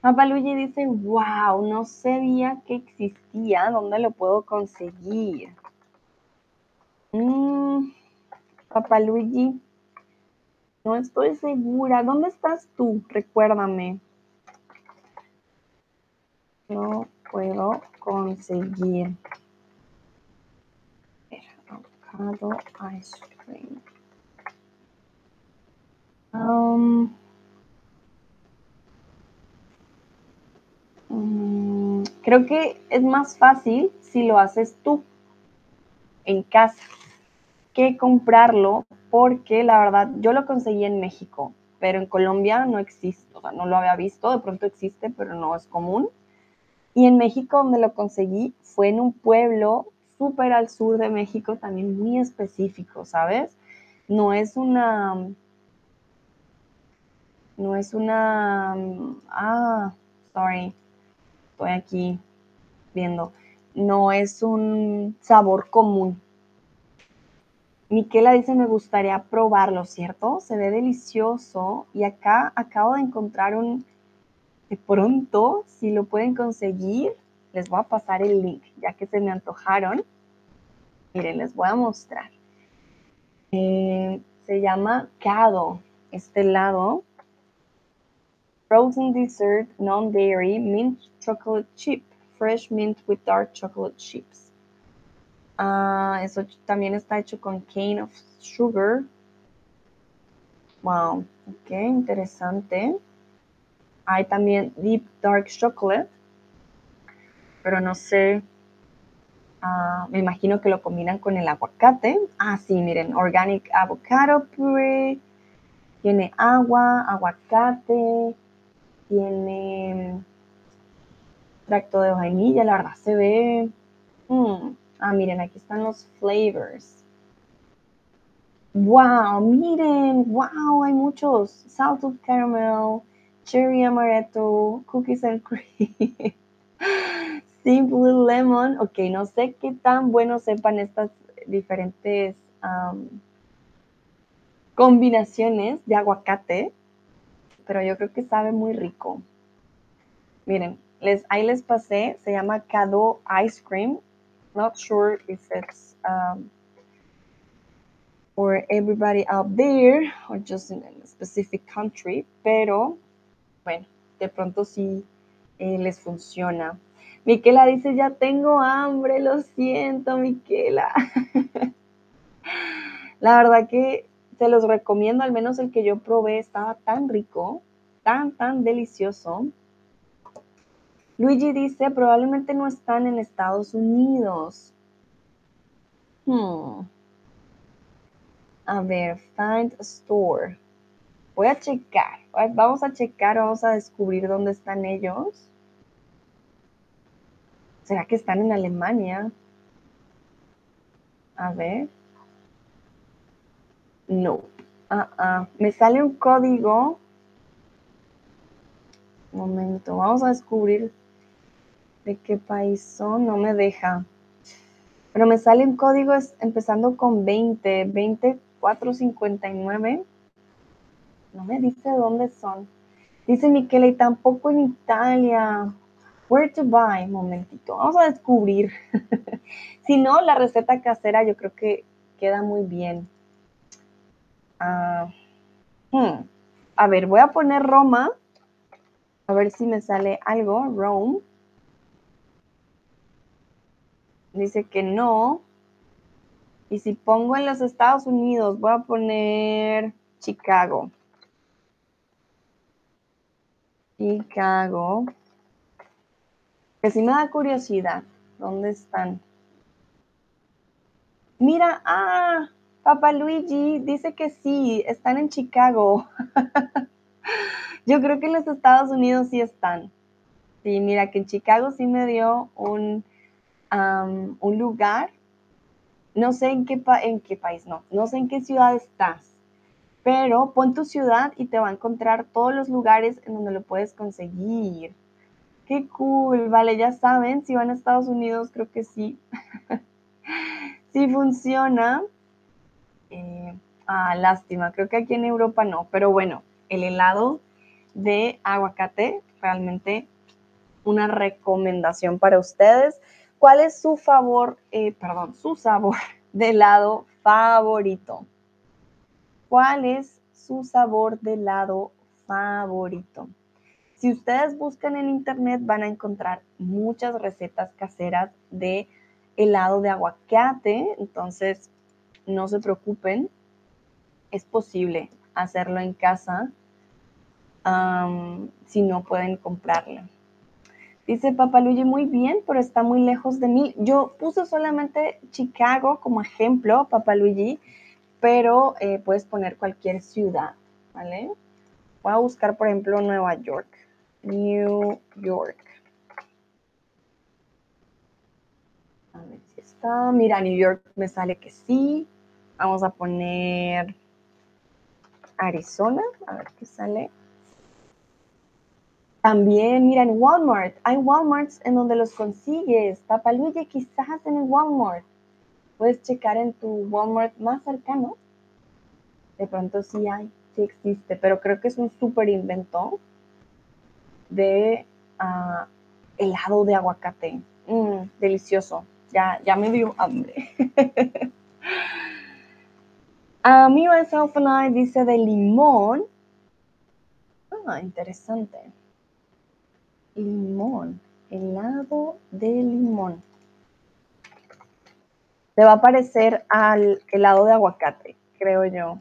Papaluigi dice, wow, no sabía que existía, ¿dónde lo puedo conseguir? Mm, Papaluigi, no estoy segura. ¿Dónde estás tú? Recuérdame. No puedo conseguir. Avocado ice cream. Um, mm, creo que es más fácil si lo haces tú en casa que comprarlo porque la verdad yo lo conseguí en México, pero en Colombia no existe, o sea, no lo había visto, de pronto existe, pero no es común. Y en México donde lo conseguí fue en un pueblo súper al sur de México, también muy específico, ¿sabes? No es una... No es una... Ah, sorry, estoy aquí viendo. No es un sabor común, Miquela dice, me gustaría probarlo, ¿cierto? Se ve delicioso. Y acá acabo de encontrar un, de pronto, si lo pueden conseguir, les voy a pasar el link, ya que se me antojaron. Miren, les voy a mostrar. Eh, se llama Cado, este lado. Frozen dessert, non-dairy, mint chocolate chip, fresh mint with dark chocolate chips. Ah, eso también está hecho con cane of sugar. Wow, ok, interesante. Hay también deep dark chocolate, pero no sé. Ah, me imagino que lo combinan con el aguacate. Ah, sí, miren, organic avocado puree. Tiene agua, aguacate, tiene tracto de vainilla, la verdad se ve. Mm, ah, miren, aquí están los flavors. Wow, miren, wow, hay muchos. Salted caramel, cherry amaretto, cookies and cream, simple lemon. Ok, no sé qué tan bueno sepan estas diferentes combinaciones de aguacate, pero yo creo que sabe muy rico. Miren, ahí les pasé, se llama Cado Ice Cream. Not sure if it's um, for everybody out there or just in a specific country, pero bueno, de pronto sí eh, les funciona. Miquela dice, ya tengo hambre, lo siento, Miquela. La verdad que se los recomiendo, al menos el que yo probé estaba tan rico, tan, tan delicioso. Luigi dice, probablemente no están en Estados Unidos. Hmm. A ver, find a store. Voy a checar. Vamos a checar, vamos a descubrir dónde están ellos. ¿Será que están en Alemania? A ver. No. Ah, ah. Me sale un código. Un momento, vamos a descubrir de qué país son. No me deja. Pero me sale un código empezando con 20, 2459. No me dice dónde son. Dice Michele, y tampoco en Italia. Where to buy, momentito. Vamos a descubrir. si no, la receta casera yo creo que queda muy bien. Ah, hmm. A ver, voy a poner Roma. A ver si me sale algo. Rome. Dice que no. Y si pongo en los Estados Unidos, voy a poner Chicago. Chicago. Que si me da curiosidad, ¿dónde están? Mira, ah, Papá Luigi dice que sí, están en Chicago. Yo creo que en los Estados Unidos sí están. Sí, mira que en Chicago sí me dio un, un lugar. No sé en qué, país, no, no sé en qué ciudad estás, pero pon tu ciudad y te va a encontrar todos los lugares en donde lo puedes conseguir. Qué cool, vale, ya saben, si van a Estados Unidos, creo que sí. sí funciona. Eh, ah, lástima, creo que aquí en Europa no, pero bueno, el helado de aguacate, realmente una recomendación para ustedes. ¿Cuál es su favor, eh, perdón, su sabor de helado favorito? ¿Cuál es su sabor de helado favorito? Si ustedes buscan en internet van a encontrar muchas recetas caseras de helado de aguacate, entonces no se preocupen, es posible hacerlo en casa si no pueden comprarla. Dice Papaluigi, muy bien, pero está muy lejos de mí. Yo puse solamente Chicago como ejemplo, Papaluigi, pero eh, puedes poner cualquier ciudad, ¿vale? Voy a buscar, por ejemplo, Nueva York. New York. A ver si está. Mira, New York me sale que sí. Vamos a poner Arizona. A ver qué sale. También, mira, en Walmart. Hay Walmarts en donde los consigues. Papaluye, quizás en el Walmart. Puedes checar en tu Walmart más cercano. De pronto sí hay, sí existe, pero creo que es un súper invento de uh, helado de aguacate. Mm, delicioso. Ya, ya me dio hambre. A mí myself and I dice de limón. Ah, interesante. Limón, helado de limón. Se va a parecer al helado de aguacate, creo yo.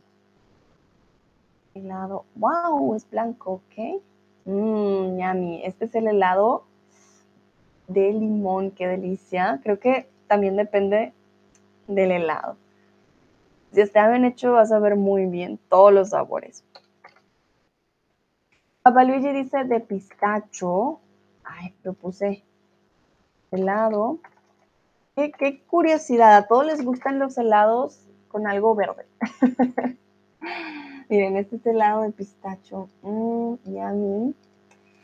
Helado, wow, es blanco, ok. Mmm, yummy. Este es el helado de limón, qué delicia. Creo que también depende del helado. Si está bien hecho, vas a ver muy bien todos los sabores. Papá Luigi dice de pistacho. Ay, lo puse helado. Qué, curiosidad, a todos les gustan los helados con algo verde. Miren, este es helado de pistacho. Mmm, yummy.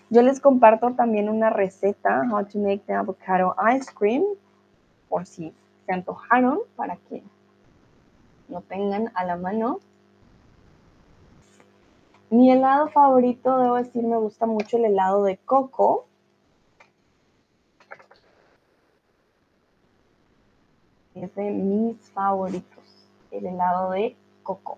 Yo les comparto también una receta, how to make the avocado ice cream, por si se antojaron, para que lo tengan a la mano. Mi helado favorito, debo decir, me gusta mucho el helado de coco. Es de mis favoritos, el helado de coco.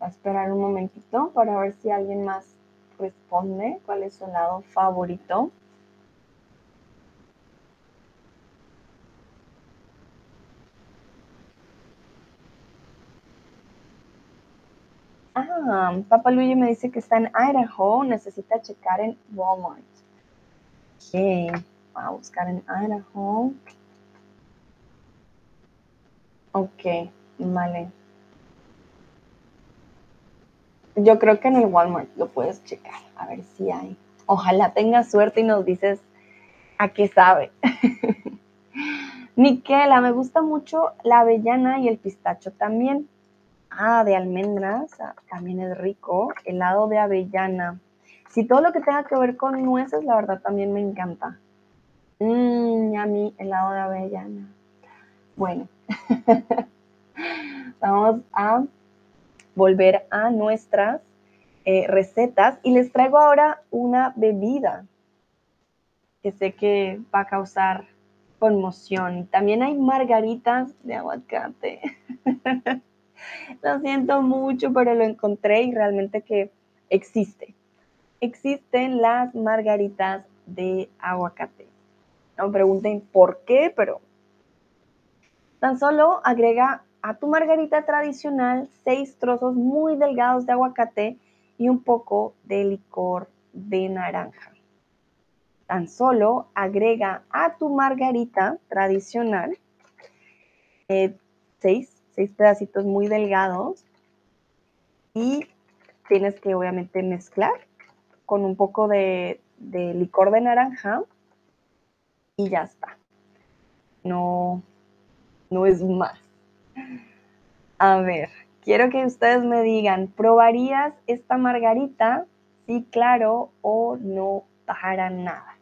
a esperar un momentito para ver si alguien más responde cuál es su helado favorito. Ah, Papá Luigi me dice que está en Idaho, necesita checar en Walmart. Ok, va a buscar en Idaho. Ok, vale. Yo creo que en el Walmart lo puedes checar, a ver si hay. Ojalá tengas suerte y nos dices a qué sabe. Miquela, me gusta mucho la avellana y el pistacho también. Ah, de almendras, ah, también es rico. Helado de avellana. Si todo lo que tenga que ver con nueces, la verdad también me encanta. Mmm, a mí, helado de avellana. Bueno, vamos a volver a nuestras eh, recetas y les traigo ahora una bebida que sé que va a causar conmoción. También hay margaritas de aguacate. lo siento mucho, pero lo encontré y realmente que existe. Existen las margaritas de aguacate. No me pregunten por qué, pero tan solo agrega a tu margarita tradicional seis trozos muy delgados de aguacate y un poco de licor de naranja. Tan solo agrega a tu margarita tradicional eh, seis, pedacitos muy delgados y tienes que obviamente mezclar con un poco de, de licor de naranja y ya está. No, no es más. A ver, quiero que ustedes me digan, ¿probarías esta margarita? Sí, claro, o no para nada.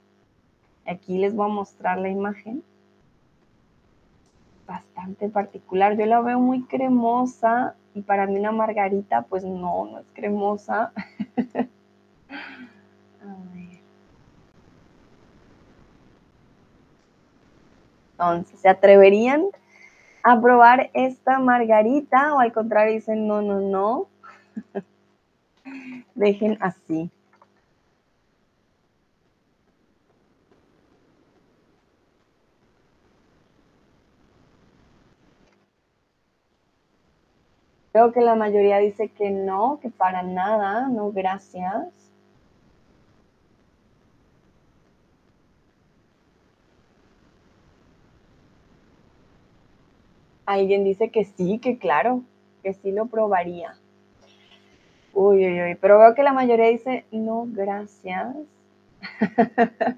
Aquí les voy a mostrar la imagen. Bastante particular. Yo la veo muy cremosa y para mí una margarita, pues no, no es cremosa. Entonces, ¿se atreverían a probar esta margarita o al contrario dicen no, no, no. Dejen así. Creo que la mayoría dice que no, que para nada, no, gracias. Alguien dice que sí, que claro, que sí lo probaría. Uy, uy, uy, pero veo que la mayoría dice no, gracias.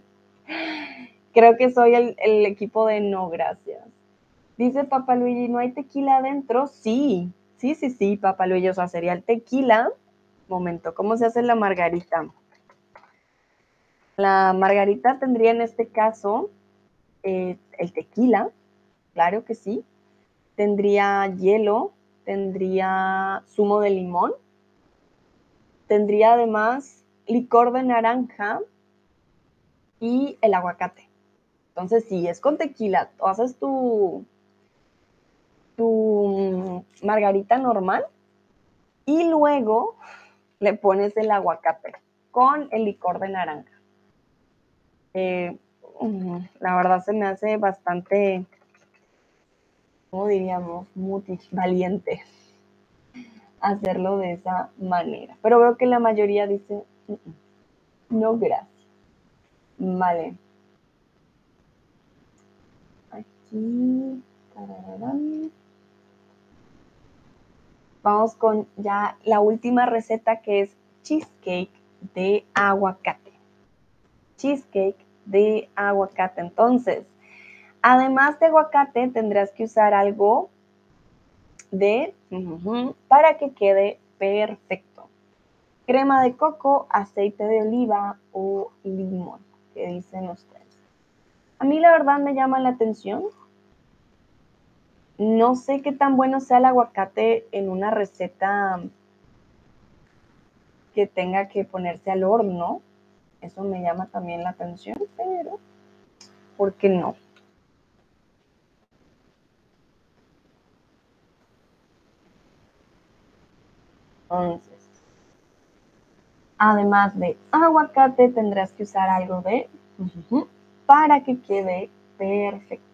Creo que soy el, el, equipo de no, gracias. Dice Papa Luigi, ¿no hay tequila adentro? Sí, sí, sí, sí, Papa Luigi, o sea, sería el tequila. Momento, ¿cómo se hace la margarita? La margarita tendría en este caso eh, el tequila, claro que sí tendría hielo, tendría zumo de limón, tendría además licor de naranja y el aguacate. Entonces, si es con tequila, tú haces tu, tu margarita normal y luego le pones el aguacate con el licor de naranja. Eh, la verdad se me hace bastante, ¿cómo diríamos? Valiente hacerlo de esa manera. Pero veo que la mayoría dice, no, gracias. Vale. Aquí. Vamos con ya la última receta que es cheesecake de aguacate. Cheesecake de aguacate. Entonces, además de aguacate, tendrás que usar algo de para que quede perfecto. Crema de coco, aceite de oliva o limón, ¿qué dicen ustedes? A mí la verdad me llama la atención. No sé qué tan bueno sea el aguacate en una receta que tenga que ponerse al horno. Eso me llama también la atención, pero ¿por qué no? Entonces, además de aguacate, tendrás que usar algo de para que quede perfecto.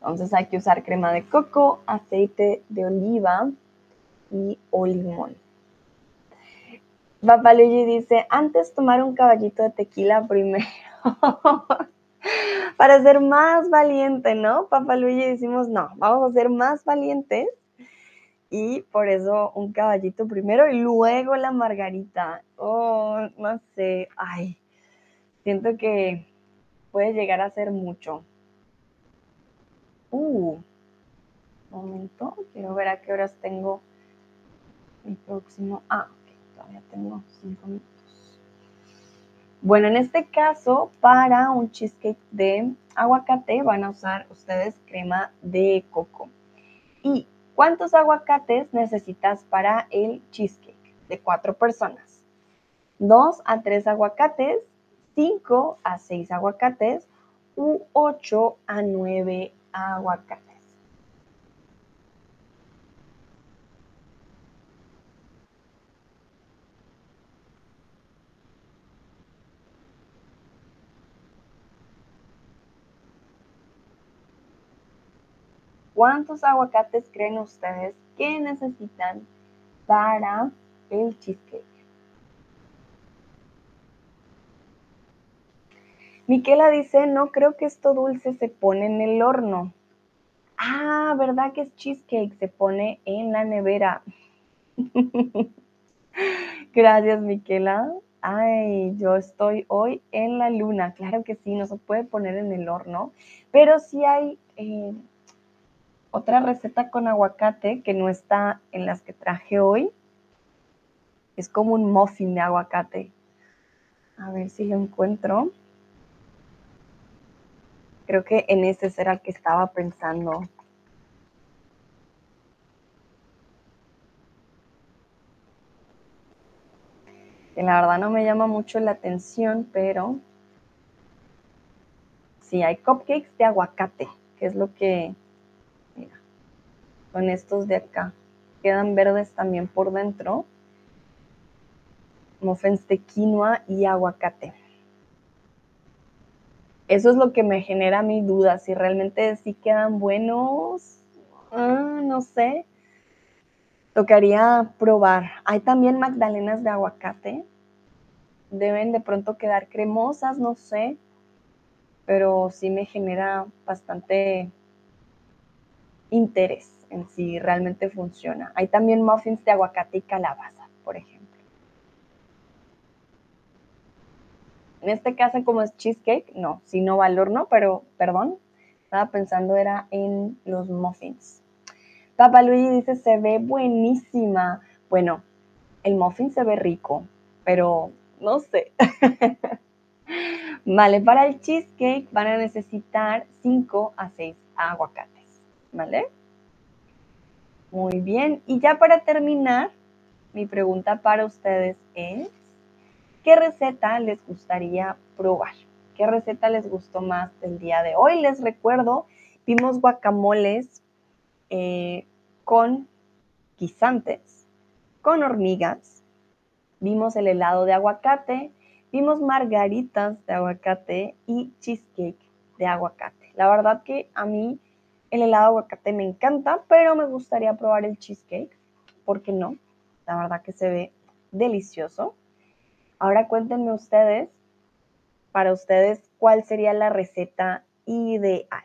Entonces hay que usar crema de coco, aceite de oliva y o limón. Luigi dice, antes tomar un caballito de tequila primero. Para ser más valiente, ¿no? Papá Luigi decimos, no, vamos a ser más valientes. Y por eso un caballito primero y luego la margarita. Oh, no sé, ay, siento que puede llegar a ser mucho. Uh, momento, quiero ver a qué horas tengo el próximo. Ah, ok, todavía tengo cinco minutos. Bueno, en este caso, para un cheesecake de aguacate van a usar ustedes crema de coco. ¿Y cuántos aguacates necesitas para el cheesecake? De cuatro personas. Dos a tres aguacates, cinco a seis aguacates u ocho a nueve aguacates. ¿Cuántos aguacates creen ustedes que necesitan para el cheesecake? Miquela dice, no creo que esto dulce se pone en el horno. Ah, ¿verdad que es cheesecake? Se pone en la nevera. Gracias, Miquela. Ay, yo estoy hoy en la luna. Claro que sí, no se puede poner en el horno, pero sí hay eh, otra receta con aguacate que no está en las que traje hoy. Es como un muffin de aguacate. A ver si lo encuentro. Creo que en ese será el que estaba pensando. Que la verdad no me llama mucho la atención, pero sí hay cupcakes de aguacate, que es lo que, mira, con estos de acá. Quedan verdes también por dentro. Muffins de quinoa y aguacate. Eso es lo que me genera mi duda, si realmente sí quedan buenos, ah, no sé. Tocaría probar. Hay también magdalenas de aguacate. Deben de pronto quedar cremosas, no sé. Pero sí me genera bastante interés en si realmente funciona. Hay también muffins de aguacate y calabaza, por ejemplo. En este caso, como es cheesecake, no, si no va al horno, pero perdón, estaba pensando era en los muffins. Papá Luigi dice, se ve buenísima. Bueno, el muffin se ve rico, pero no sé. vale, para el cheesecake van a necesitar 5 a 6 aguacates, ¿vale? Muy bien, y ya para terminar, mi pregunta para ustedes es, ¿qué receta les gustaría probar? ¿Qué receta les gustó más del día de hoy? Les recuerdo, vimos guacamoles eh, con guisantes, con hormigas, vimos el helado de aguacate, vimos margaritas de aguacate y cheesecake de aguacate. La verdad que a mí el helado de aguacate me encanta, pero me gustaría probar el cheesecake. ¿Por qué no? La verdad que se ve delicioso. Ahora cuéntenme ustedes para ustedes cuál sería la receta ideal.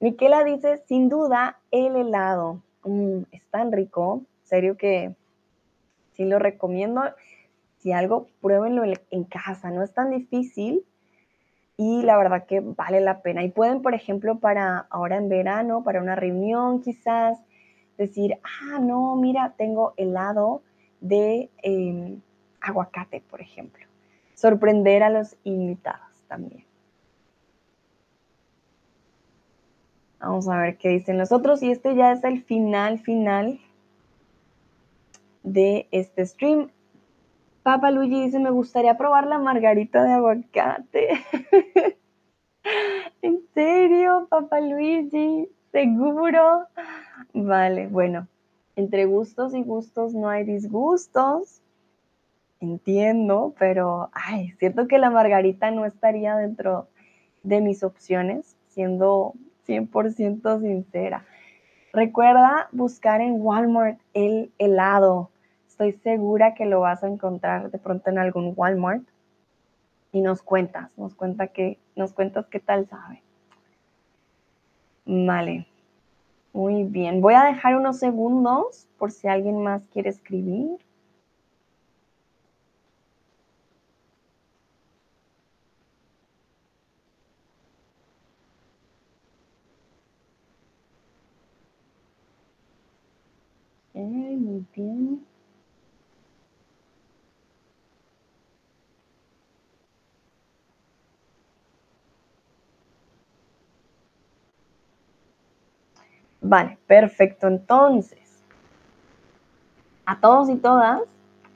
Miquela dice, sin duda, el helado. Mm, es tan rico, serio que sí lo recomiendo. Si algo, pruébenlo en casa, no es tan difícil y la verdad que vale la pena. Y pueden, por ejemplo, para ahora en verano, para una reunión quizás, decir, ah, no, mira, tengo helado de em, aguacate, por ejemplo. Sorprender a los invitados también. Vamos a ver qué dicen los otros. Y este ya es el final, final de este stream. Papa Luigi dice, me gustaría probar la margarita de aguacate. ¿En serio, Papa Luigi? ¿Seguro? Vale, bueno, entre gustos y gustos no hay disgustos. Entiendo, pero ay, siento que la margarita no estaría dentro de mis opciones, siendo 100% sincera. Recuerda buscar en Walmart el helado. Estoy segura que lo vas a encontrar de pronto en algún Walmart. Y nos cuentas, nos, cuenta que, nos cuentas qué tal sabe. Vale. Muy bien. Voy a dejar unos segundos por si alguien más quiere escribir. muy bien. Vale, perfecto. Entonces, a todos y todas,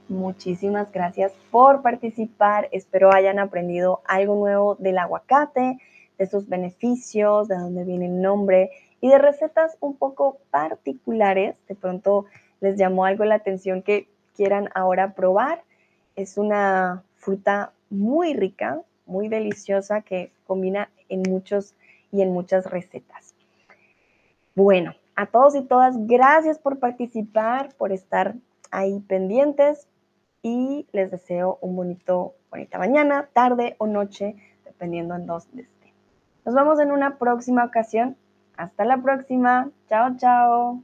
muchísimas gracias por participar. Espero hayan aprendido algo nuevo del aguacate, de sus beneficios, de dónde viene el nombre y de recetas un poco particulares. De pronto les llamó algo la atención que quieran ahora probar. Es una fruta muy rica, muy deliciosa que combina en muchos y en muchas recetas. Bueno, a todos y todas, gracias por participar, por estar ahí pendientes y les deseo un bonito, bonita mañana, tarde o noche, dependiendo en dónde estén. Nos vemos en una próxima ocasión. Hasta la próxima. Chao, chao.